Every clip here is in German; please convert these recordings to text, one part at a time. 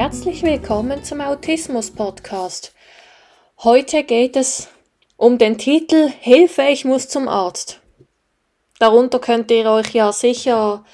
Herzlich willkommen zum Autismus Podcast. Heute geht es um den Titel Hilfe, ich muss zum Arzt. Darunter könnt ihr euch ja sicher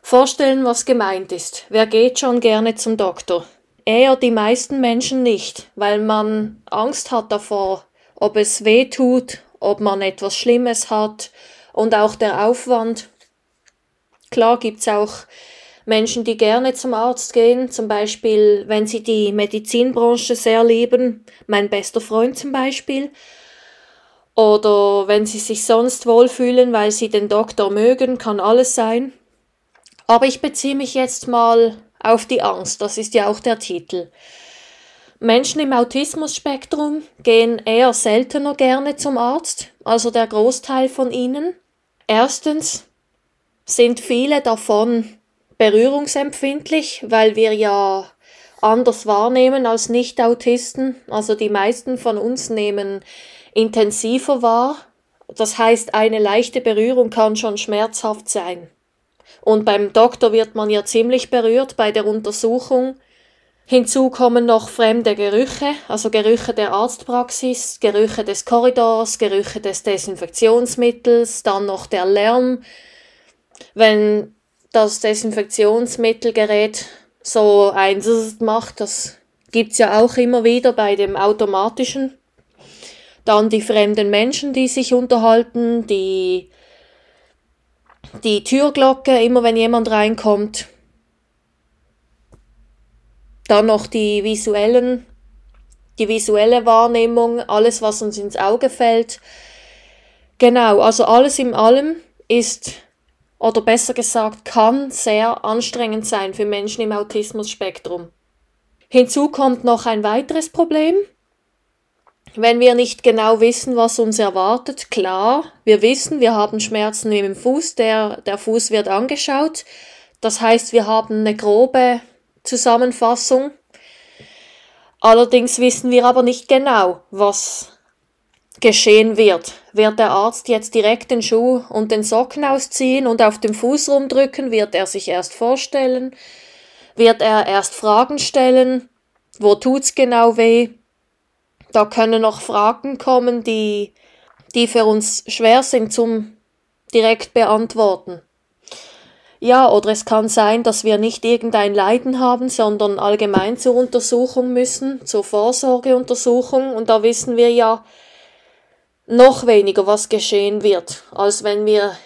vorstellen, was gemeint ist. Wer geht schon gerne zum Doktor? Eher die meisten Menschen nicht, weil man Angst hat davor, ob es weh tut, ob man etwas Schlimmes hat und auch der Aufwand. Klar gibt's auch Menschen, die gerne zum Arzt gehen, zum Beispiel, wenn sie die Medizinbranche sehr lieben, mein bester Freund zum Beispiel, oder wenn sie sich sonst wohlfühlen, weil sie den Doktor mögen, kann alles sein. Aber ich beziehe mich jetzt mal auf die Angst, das ist ja auch der Titel. Menschen im Autismus-Spektrum gehen eher seltener gerne zum Arzt, also der Großteil von ihnen. Erstens sind viele davon berührungsempfindlich, weil wir ja anders wahrnehmen als Nicht-Autisten. Also die meisten von uns nehmen intensiver wahr. Das heißt, eine leichte Berührung kann schon schmerzhaft sein. Und beim Doktor wird man ja ziemlich berührt bei der Untersuchung. Hinzu kommen noch fremde Gerüche, also Gerüche der Arztpraxis, Gerüche des Korridors, Gerüche des Desinfektionsmittels, dann noch der Lärm. Wenn das Desinfektionsmittelgerät so ein macht, das gibt's ja auch immer wieder bei dem automatischen. Dann die fremden Menschen, die sich unterhalten, die, die Türglocke, immer wenn jemand reinkommt. Dann noch die visuellen, die visuelle Wahrnehmung, alles, was uns ins Auge fällt. Genau, also alles in allem ist oder besser gesagt kann sehr anstrengend sein für Menschen im Autismus-Spektrum. Hinzu kommt noch ein weiteres Problem. Wenn wir nicht genau wissen, was uns erwartet, klar, wir wissen, wir haben Schmerzen im Fuß, der, der Fuß wird angeschaut. Das heißt, wir haben eine grobe Zusammenfassung. Allerdings wissen wir aber nicht genau, was geschehen wird. Wird der Arzt jetzt direkt den Schuh und den Socken ausziehen und auf dem Fuß rumdrücken? Wird er sich erst vorstellen? Wird er erst Fragen stellen? Wo tut's genau weh? Da können noch Fragen kommen, die, die für uns schwer sind zum direkt beantworten. Ja, oder es kann sein, dass wir nicht irgendein Leiden haben, sondern allgemein zur Untersuchung müssen, zur Vorsorgeuntersuchung. Und da wissen wir ja, noch weniger, was geschehen wird, als wenn wir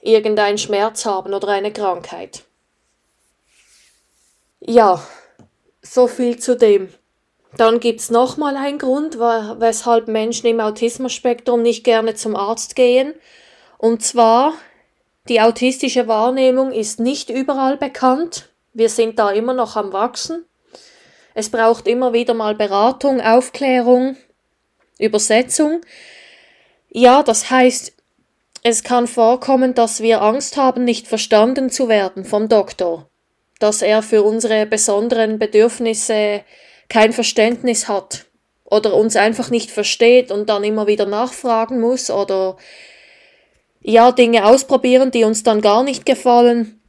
irgendeinen Schmerz haben oder eine Krankheit. Ja, so viel zu dem. Dann gibt's noch mal einen Grund, weshalb Menschen im Autismus-Spektrum nicht gerne zum Arzt gehen. Und zwar, die autistische Wahrnehmung ist nicht überall bekannt. Wir sind da immer noch am Wachsen. Es braucht immer wieder mal Beratung, Aufklärung, Übersetzung. Ja, das heißt, es kann vorkommen, dass wir Angst haben, nicht verstanden zu werden vom Doktor, dass er für unsere besonderen Bedürfnisse kein Verständnis hat oder uns einfach nicht versteht und dann immer wieder nachfragen muss oder ja, Dinge ausprobieren, die uns dann gar nicht gefallen.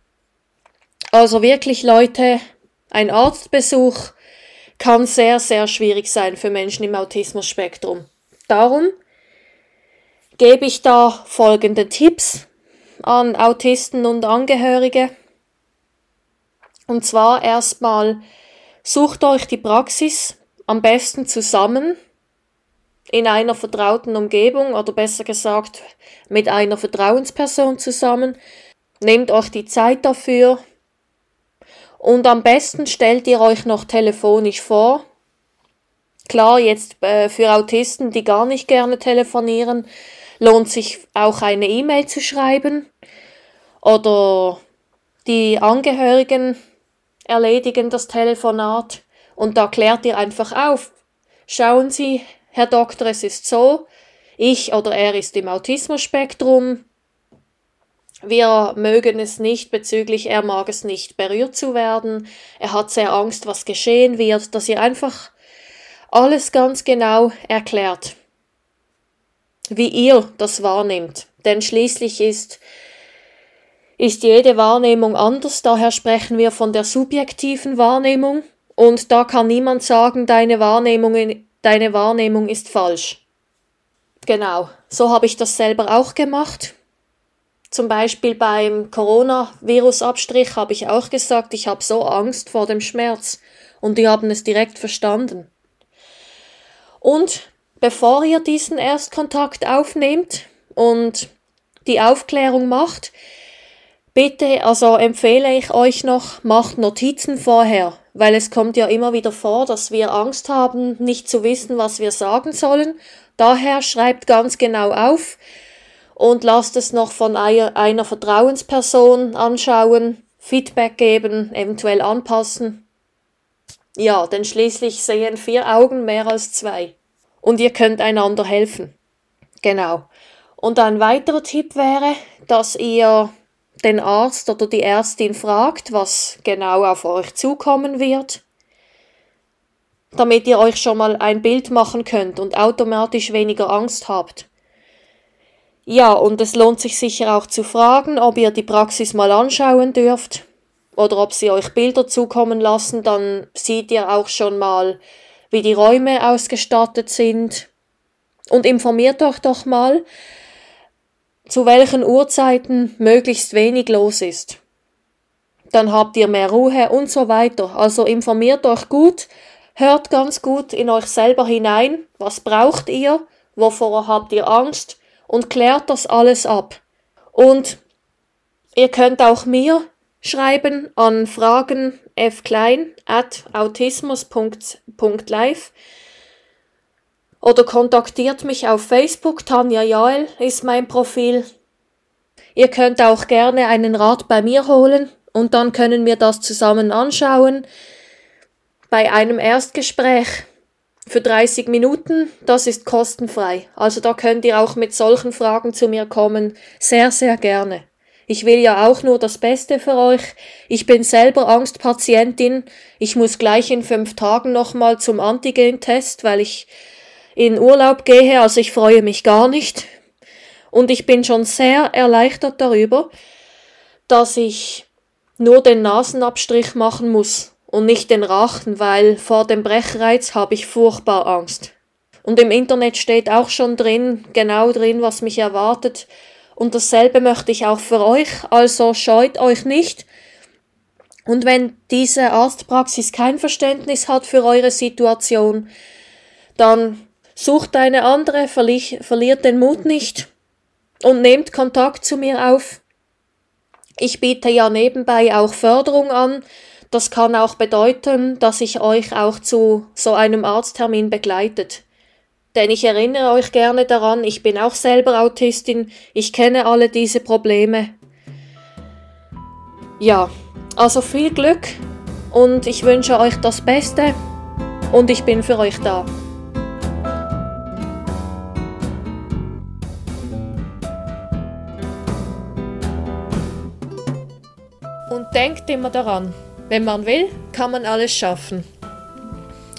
Also wirklich Leute, ein Arztbesuch kann sehr, sehr schwierig sein für Menschen im Autismus-Spektrum. Darum gebe ich da folgende Tipps an Autisten und Angehörige. Und zwar erstmal sucht euch die Praxis am besten zusammen in einer vertrauten Umgebung oder besser gesagt mit einer Vertrauensperson zusammen. Nehmt euch die Zeit dafür und am besten stellt ihr euch noch telefonisch vor. Klar, jetzt äh, für Autisten, die gar nicht gerne telefonieren, lohnt sich auch eine E-Mail zu schreiben oder die Angehörigen erledigen das Telefonat und da klärt ihr einfach auf. Schauen Sie, Herr Doktor, es ist so, ich oder er ist im Autismus-Spektrum. Wir mögen es nicht bezüglich, er mag es nicht, berührt zu werden. Er hat sehr Angst, was geschehen wird, dass ihr einfach alles ganz genau erklärt wie ihr das wahrnehmt. Denn schließlich ist, ist jede Wahrnehmung anders, daher sprechen wir von der subjektiven Wahrnehmung Und da kann niemand sagen, deine Wahrnehmung, deine Wahrnehmung ist falsch. Genau, so habe ich das selber auch gemacht. Zum Beispiel beim Coronavirus-Abstrich habe ich auch gesagt, ich habe so Angst vor dem Schmerz. Und die haben es direkt verstanden. Und bevor ihr diesen Erstkontakt aufnehmt und die Aufklärung macht, bitte, also empfehle ich euch noch, macht Notizen vorher, weil es kommt ja immer wieder vor, dass wir Angst haben, nicht zu wissen, was wir sagen sollen. Daher schreibt ganz genau auf, und lasst es noch von einer Vertrauensperson anschauen, Feedback geben, eventuell anpassen. Ja, denn schließlich sehen vier Augen mehr als zwei. Und ihr könnt einander helfen. Genau. Und ein weiterer Tipp wäre, dass ihr den Arzt oder die Ärztin fragt, was genau auf euch zukommen wird, damit ihr euch schon mal ein Bild machen könnt und automatisch weniger Angst habt. Ja, und es lohnt sich sicher auch zu fragen, ob ihr die Praxis mal anschauen dürft oder ob sie euch Bilder zukommen lassen, dann seht ihr auch schon mal, wie die Räume ausgestattet sind. Und informiert euch doch mal, zu welchen Uhrzeiten möglichst wenig los ist. Dann habt ihr mehr Ruhe und so weiter. Also informiert euch gut, hört ganz gut in euch selber hinein, was braucht ihr, wovor habt ihr Angst und klärt das alles ab. Und ihr könnt auch mir schreiben an fragen fklein at autismus.live oder kontaktiert mich auf Facebook. Tanja Jael ist mein Profil. Ihr könnt auch gerne einen Rat bei mir holen und dann können wir das zusammen anschauen. Bei einem Erstgespräch für 30 Minuten, das ist kostenfrei. Also da könnt ihr auch mit solchen Fragen zu mir kommen. Sehr, sehr gerne. Ich will ja auch nur das Beste für euch. Ich bin selber Angstpatientin. Ich muss gleich in fünf Tagen nochmal zum Antigen-Test, weil ich in Urlaub gehe. Also ich freue mich gar nicht. Und ich bin schon sehr erleichtert darüber, dass ich nur den Nasenabstrich machen muss und nicht den Rachen, weil vor dem Brechreiz habe ich furchtbar Angst. Und im Internet steht auch schon drin, genau drin, was mich erwartet. Und dasselbe möchte ich auch für euch, also scheut euch nicht. Und wenn diese Arztpraxis kein Verständnis hat für eure Situation, dann sucht eine andere, verli verliert den Mut nicht und nehmt Kontakt zu mir auf. Ich biete ja nebenbei auch Förderung an, das kann auch bedeuten, dass ich euch auch zu so einem Arzttermin begleitet. Denn ich erinnere euch gerne daran, ich bin auch selber Autistin, ich kenne alle diese Probleme. Ja, also viel Glück und ich wünsche euch das Beste und ich bin für euch da. Und denkt immer daran, wenn man will, kann man alles schaffen.